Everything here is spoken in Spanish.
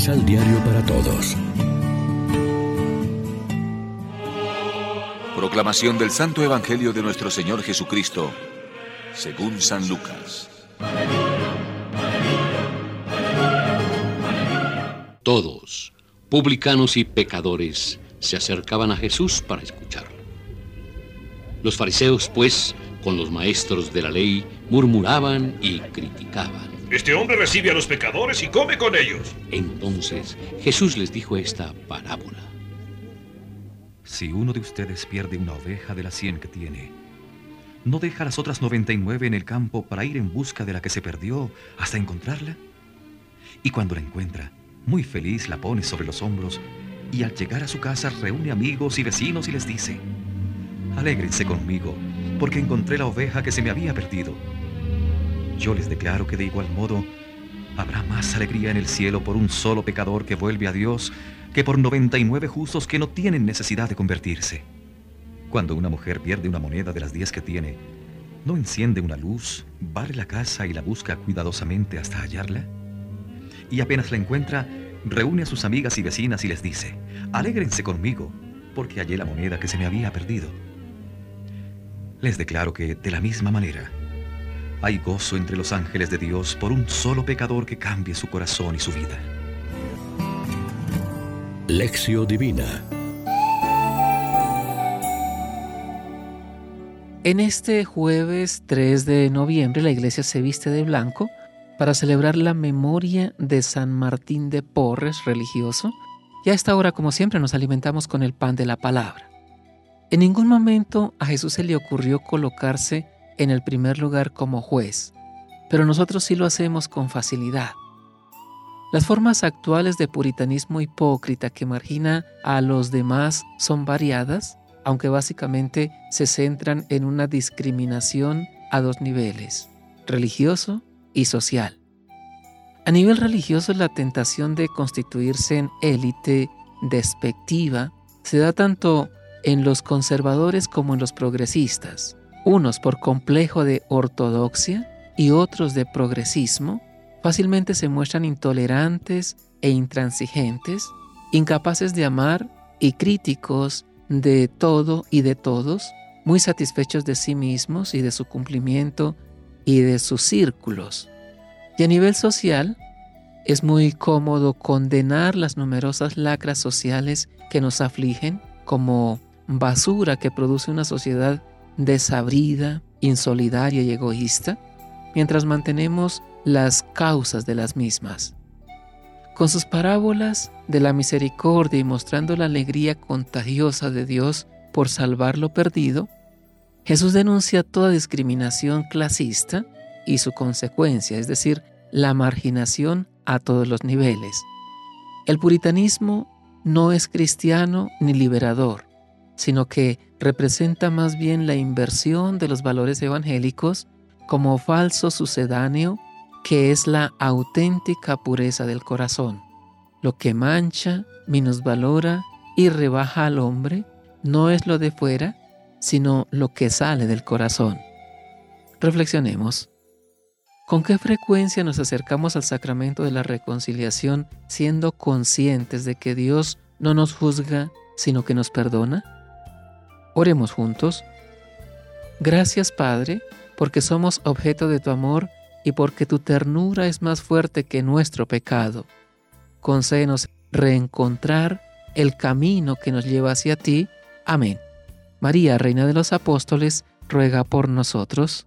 Misal Diario para Todos. Proclamación del Santo Evangelio de nuestro Señor Jesucristo, según San Lucas. Todos, publicanos y pecadores, se acercaban a Jesús para escucharlo. Los fariseos, pues, con los maestros de la ley, murmuraban y criticaban. Este hombre recibe a los pecadores y come con ellos. Entonces Jesús les dijo esta parábola. Si uno de ustedes pierde una oveja de las cien que tiene, ¿no deja las otras 99 en el campo para ir en busca de la que se perdió hasta encontrarla? Y cuando la encuentra, muy feliz la pone sobre los hombros y al llegar a su casa reúne amigos y vecinos y les dice, Alégrense conmigo, porque encontré la oveja que se me había perdido. Yo les declaro que de igual modo habrá más alegría en el cielo por un solo pecador que vuelve a Dios que por 99 justos que no tienen necesidad de convertirse. Cuando una mujer pierde una moneda de las 10 que tiene, ¿no enciende una luz, barre la casa y la busca cuidadosamente hasta hallarla? Y apenas la encuentra, reúne a sus amigas y vecinas y les dice, alégrense conmigo, porque hallé la moneda que se me había perdido. Les declaro que, de la misma manera, hay gozo entre los ángeles de Dios por un solo pecador que cambie su corazón y su vida. Lección Divina En este jueves 3 de noviembre la iglesia se viste de blanco para celebrar la memoria de San Martín de Porres, religioso, y a esta hora, como siempre, nos alimentamos con el pan de la palabra. En ningún momento a Jesús se le ocurrió colocarse en el primer lugar como juez, pero nosotros sí lo hacemos con facilidad. Las formas actuales de puritanismo hipócrita que margina a los demás son variadas, aunque básicamente se centran en una discriminación a dos niveles, religioso y social. A nivel religioso, la tentación de constituirse en élite despectiva se da tanto en los conservadores como en los progresistas, unos por complejo de ortodoxia y otros de progresismo, fácilmente se muestran intolerantes e intransigentes, incapaces de amar y críticos de todo y de todos, muy satisfechos de sí mismos y de su cumplimiento y de sus círculos. Y a nivel social, es muy cómodo condenar las numerosas lacras sociales que nos afligen como basura que produce una sociedad desabrida, insolidaria y egoísta, mientras mantenemos las causas de las mismas. Con sus parábolas de la misericordia y mostrando la alegría contagiosa de Dios por salvar lo perdido, Jesús denuncia toda discriminación clasista y su consecuencia, es decir, la marginación a todos los niveles. El puritanismo no es cristiano ni liberador, sino que representa más bien la inversión de los valores evangélicos como falso sucedáneo que es la auténtica pureza del corazón. Lo que mancha, minusvalora y rebaja al hombre no es lo de fuera, sino lo que sale del corazón. Reflexionemos. ¿Con qué frecuencia nos acercamos al sacramento de la reconciliación siendo conscientes de que Dios no nos juzga, sino que nos perdona? Oremos juntos. Gracias Padre, porque somos objeto de tu amor y porque tu ternura es más fuerte que nuestro pecado. Concédenos reencontrar el camino que nos lleva hacia ti. Amén. María, Reina de los Apóstoles, ruega por nosotros.